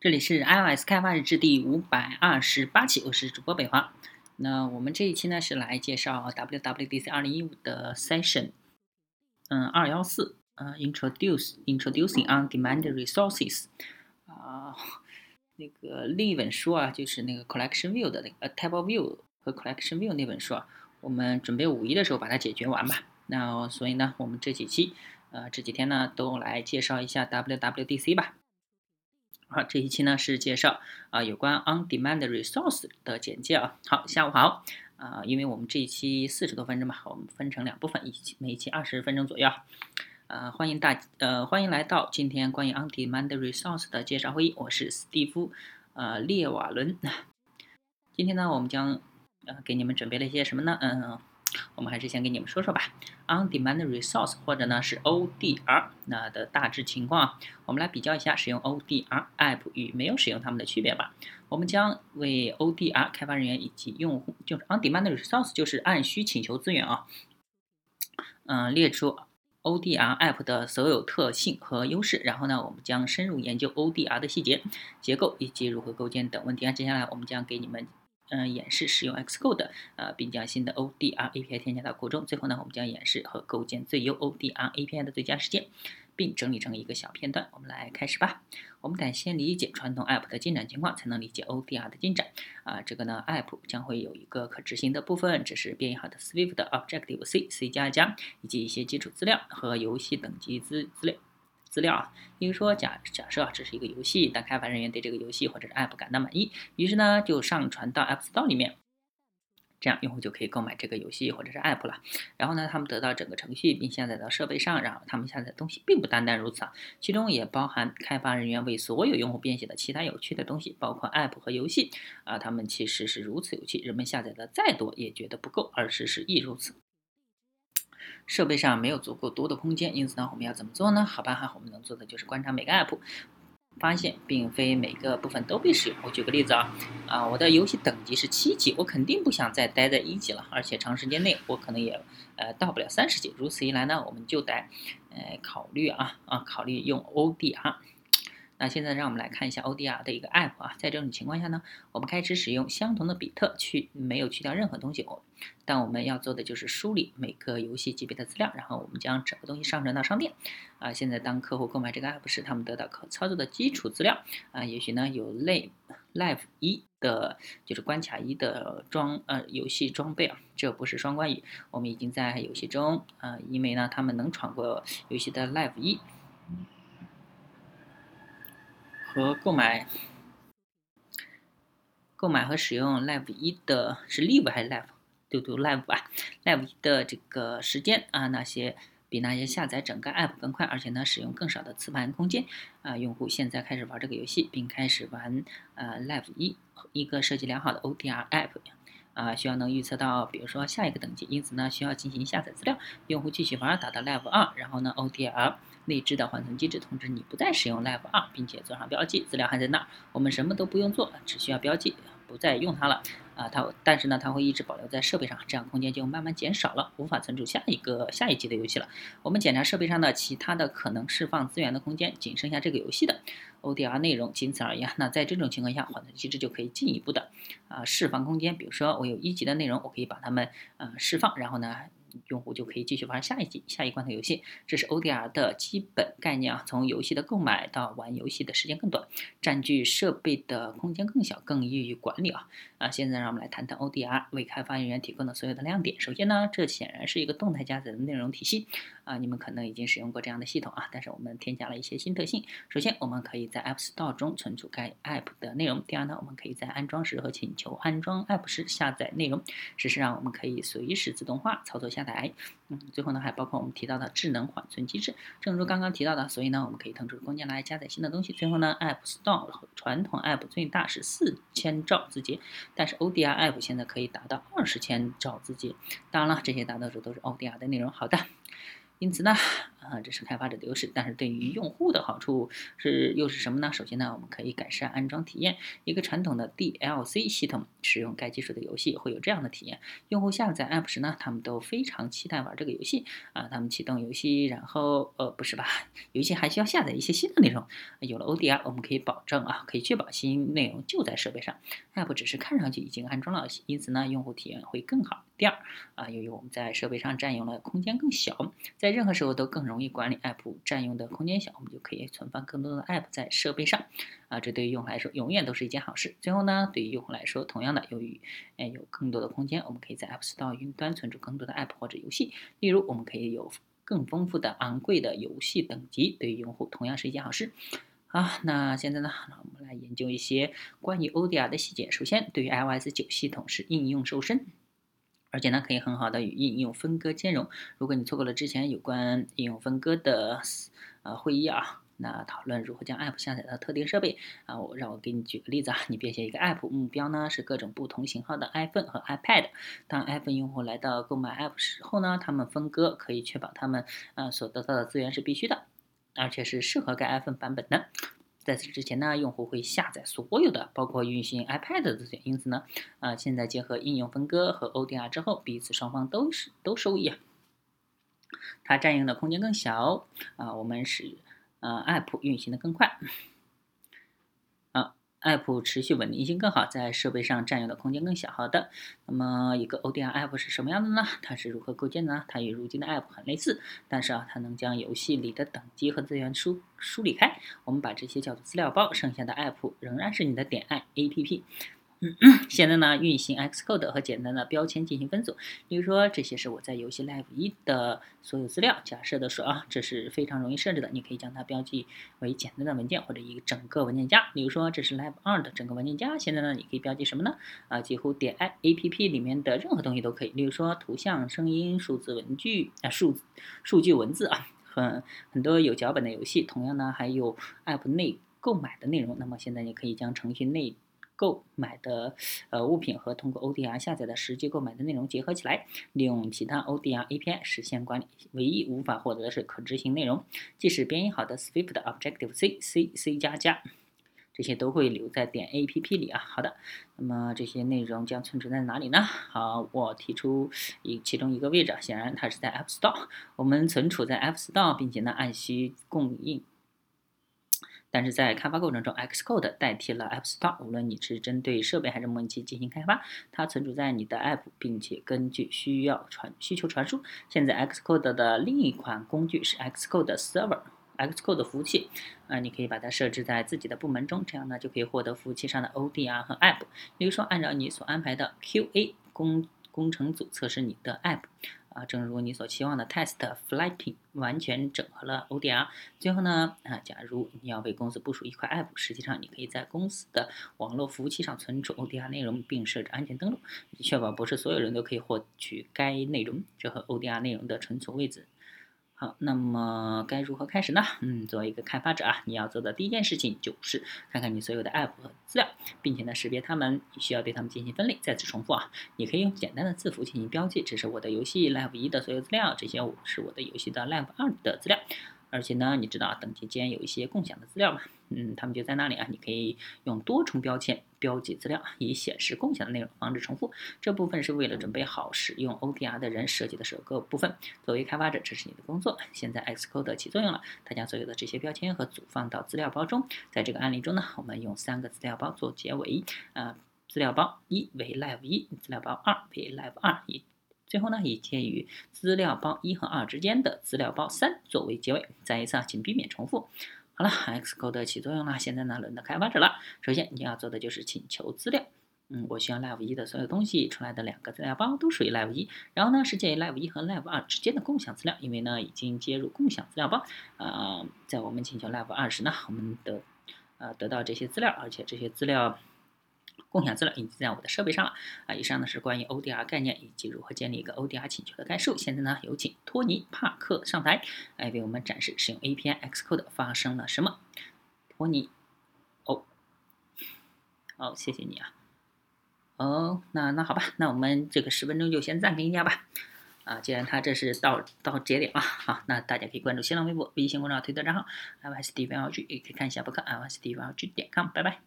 这里是 iOS 开发日志第五百二十八期，我是主播北华。那我们这一期呢是来介绍 WWDC 二零一五的 Session，嗯，二幺四，呃，Introduce Introducing On-Demand Resources，啊，那个另一本书啊，就是那个 Collection View 的那个 Table View 和 Collection View 那本书啊，我们准备五一的时候把它解决完吧。那所以呢，我们这几期，呃，这几天呢都来介绍一下 WWDC 吧。好，这一期呢是介绍啊有关 on-demand resource 的简介啊。好，下午好啊，因为我们这一期四十多分钟嘛，我们分成两部分，一期每一期二十分钟左右。呃，欢迎大呃欢迎来到今天关于 on-demand resource 的介绍会议，我是史蒂夫呃列瓦伦。今天呢，我们将呃给你们准备了一些什么呢？嗯。我们还是先给你们说说吧，on-demand resource 或者呢是 ODR 那的大致情况，我们来比较一下使用 ODR app 与没有使用它们的区别吧。我们将为 ODR 开发人员以及用户，就是 on-demand resource 就是按需请求资源啊，嗯，列出 ODR app 的所有特性和优势，然后呢，我们将深入研究 ODR 的细节、结构以及如何构建等问题啊。接下来我们将给你们。嗯，演示使用 Xcode，呃，并将新的 ODR API 添加到库中。最后呢，我们将演示和构建最优 ODR API 的最佳实践，并整理成一个小片段。我们来开始吧。我们得先理解传统 App 的进展情况，才能理解 ODR 的进展。啊，这个呢，App 将会有一个可执行的部分，这是编译好的 Swift、Objective C、C 加加以及一些基础资料和游戏等级资资料。资料啊，比如说假假设啊，这是一个游戏，但开发人员对这个游戏或者是 App 感到满意，于是呢就上传到 App Store 里面，这样用户就可以购买这个游戏或者是 App 了。然后呢，他们得到整个程序并下载到设备上，然后他们下载的东西并不单单如此啊，其中也包含开发人员为所有用户编写的其他有趣的东西，包括 App 和游戏啊，他们其实是如此有趣，人们下载的再多也觉得不够，而事实亦如此。设备上没有足够多的空间，因此呢，我们要怎么做呢？好吧，哈，我们能做的就是观察每个 app，发现并非每个部分都被使用。我举个例子啊，啊，我的游戏等级是七级，我肯定不想再待在一级了，而且长时间内我可能也呃到不了三十级。如此一来呢，我们就得呃考虑啊啊，考虑用 O D 哈。那现在让我们来看一下 ODR 的一个 app 啊，在这种情况下呢，我们开始使用相同的比特去没有去掉任何东西哦，但我们要做的就是梳理每个游戏级别的资料，然后我们将整个东西上传到商店。啊，现在当客户购买这个 app 时，他们得到可操作的基础资料啊，也许呢有 Live Live 一的，就是关卡一的装呃游戏装备啊，这不是双关语，我们已经在游戏中啊，因为呢他们能闯过游戏的 Live 一。和购买、购买和使用 Live 一的是 Live 还是 Live？读读 Live 吧。Live 一的这个时间啊，那些比那些下载整个 App 更快，而且呢使用更少的磁盘空间啊。用户现在开始玩这个游戏，并开始玩呃 Live 一一个设计良好的 ODR App 啊，需要能预测到，比如说下一个等级，因此呢需要进行下载资料。用户继续玩，打到 Live 二，然后呢，ODL。内置的缓存机制通知你不再使用 Live 二，并且做上标记，资料还在那儿，我们什么都不用做，只需要标记，不再用它了啊。它但是呢，它会一直保留在设备上，这样空间就慢慢减少了，无法存储下一个下一级的游戏了。我们检查设备上的其他的可能释放资源的空间，仅剩下这个游戏的 ODR 内容，仅此而已。那在这种情况下，缓存机制就可以进一步的啊释放空间。比如说，我有一级的内容，我可以把它们呃释放，然后呢。用户就可以继续玩下一集、下一关的游戏，这是 ODR 的基本概念啊。从游戏的购买到玩游戏的时间更短，占据设备的空间更小，更易于管理啊。啊，现在让我们来谈谈 ODR 为开发人员提供的所有的亮点。首先呢，这显然是一个动态加载的内容体系啊。你们可能已经使用过这样的系统啊，但是我们添加了一些新特性。首先，我们可以在 App Store 中存储该 App 的内容。第二呢，我们可以在安装时和请求安装 App 时下载内容。事实上，我们可以随时自动化操作下。载，嗯，最后呢，还包括我们提到的智能缓存机制，正如刚刚提到的，所以呢，我们可以腾出空间来加载新的东西。最后呢，App Store 传统 App 最大是四千兆字节，但是 ODR App 现在可以达到二十千兆字节。当然了，这些大多数都是 ODR 的内容。好的，因此呢，啊，这是开发者的优势。但是对于用户的好处是又是什么呢？首先呢，我们可以改善安装体验。一个传统的 DLC 系统使用该技术的游戏会有这样的体验：用户下载 App 时呢，他们都非常期待玩这个游戏啊。他们启动游戏，然后呃，不是吧？游戏还需要下载一些新的内容。有了 ODR，我们可以保证啊，可以确保新内容就在设备上。App 只是看上去已经安装了，因此呢，用户体验会更好。第二啊，由于我们在设备上占用了空间更小，在任何时候都更容易管理 App 占用的空间小，我们就可以存放更多的 App 在设备上啊，这对于用户来说永远都是一件好事。最后呢，对于用户来说，同样的，由于哎有更多的空间，我们可以在 App Store 云端存储更多的 App 或者游戏。例如，我们可以有更丰富的昂贵的游戏等级，对于用户同样是一件好事。好，那现在呢，我们来研究一些关于 ODR 的细节。首先，对于 iOS 九系统是应用瘦身。而且呢，可以很好的与应用分割兼容。如果你错过了之前有关应用分割的呃会议啊，那讨论如何将 App 下载到特定设备啊，我让我给你举个例子啊，你编写一个 App，目标呢是各种不同型号的 iPhone 和 iPad。当 iPhone 用户来到购买 App 时候呢，他们分割可以确保他们呃所得到的资源是必须的，而且是适合该 iPhone 版本的。在此之前呢，用户会下载所有的，包括运行 iPad 的资源。因此呢，啊，现在结合应用分割和 ODR 之后，彼此双方都是都收益啊。它占用的空间更小啊，我们使呃 App 运行的更快。App 持续稳定性更好，在设备上占用的空间更小。好的，那么一个 ODR App 是什么样的呢？它是如何构建的呢？它与如今的 App 很类似，但是啊，它能将游戏里的等级和资源梳梳理开。我们把这些叫做资料包，剩下的 App 仍然是你的点 i APP。现在呢，运行 Xcode 和简单的标签进行分组。比如说，这些是我在游戏 Live 一的所有资料。假设的说啊，这是非常容易设置的，你可以将它标记为简单的文件或者一个整个文件夹。比如说，这是 Live 二的整个文件夹。现在呢，你可以标记什么呢？啊，几乎点 A A P P 里面的任何东西都可以。例如说，图像、声音、数字文具啊，数数据文字啊，很很多有脚本的游戏。同样呢，还有 App 内购买的内容。那么现在你可以将程序内购买的呃物品和通过 ODR 下载的实际购买的内容结合起来，利用其他 ODR API 实现管理。唯一无法获得的是可执行内容，即使编译好的 Swift、Objective C、C、C 加加，这些都会留在点 APP 里啊。好的，那么这些内容将存储在哪里呢？好，我提出一其中一个位置，显然它是在 App Store。我们存储在 App Store，并且呢按需供应。但是在开发过程中，Xcode 代替了 App Store。无论你是针对设备还是模拟器进行开发，它存储在你的 App，并且根据需要传需求传输。现在 Xcode 的另一款工具是 Xcode Server，Xcode 服务器。啊，你可以把它设置在自己的部门中，这样呢就可以获得服务器上的 ODR 和 App。比如说，按照你所安排的 QA 工工程组测试你的 App。啊，正如你所期望的，Test flighting 完全整合了 ODR。最后呢，啊，假如你要为公司部署一块 App，实际上你可以在公司的网络服务器上存储 ODR 内容，并设置安全登录，确保不是所有人都可以获取该内容。这和 ODR 内容的存储位置。好，那么该如何开始呢？嗯，作为一个开发者啊，你要做的第一件事情就是看看你所有的 app 和资料，并且呢识别它们，需要对它们进行分类。再次重复啊，你可以用简单的字符进行标记，这是我的游戏 Live 一的所有资料，这些是我的游戏的 Live 二的资料。而且呢，你知道等级间有一些共享的资料嘛？嗯，他们就在那里啊。你可以用多重标签标记资料，以显示共享的内容，防止重复。这部分是为了准备好使用 ODR 的人设计的首个部分。作为开发者，这是你的工作。现在 Xcode 起作用了，它将所有的这些标签和组放到资料包中。在这个案例中呢，我们用三个资料包做结尾。啊，资料包一为 Live 一，资料包二为 Live 二以。最后呢，以介于资料包一和二之间的资料包三作为结尾。再一次啊，请避免重复。好了，Xcode 起作用了。现在呢，轮到开发者了。首先你要做的就是请求资料。嗯，我需要 Live 一的所有东西出来的两个资料包都属于 Live 一。然后呢，是介于 Live 一和 Live 二之间的共享资料，因为呢已经接入共享资料包。啊，在我们请求 Live 二时呢，我们的呃得到这些资料，而且这些资料。共享资料已经在我的设备上了啊！以上呢是关于 ODR 概念以及如何建立一个 ODR 请求的概述。现在呢，有请托尼·帕克上台，来为我们展示使用 API Xcode 发生了什么。托尼，哦，哦，谢谢你啊。哦，那那好吧，那我们这个十分钟就先暂停一下吧。啊，既然它这是到到节点了，好，那大家可以关注新浪微博、微信公众号、推特账号，I S D V O G，也可以看一下博客，I S D V O G 点 com，拜拜。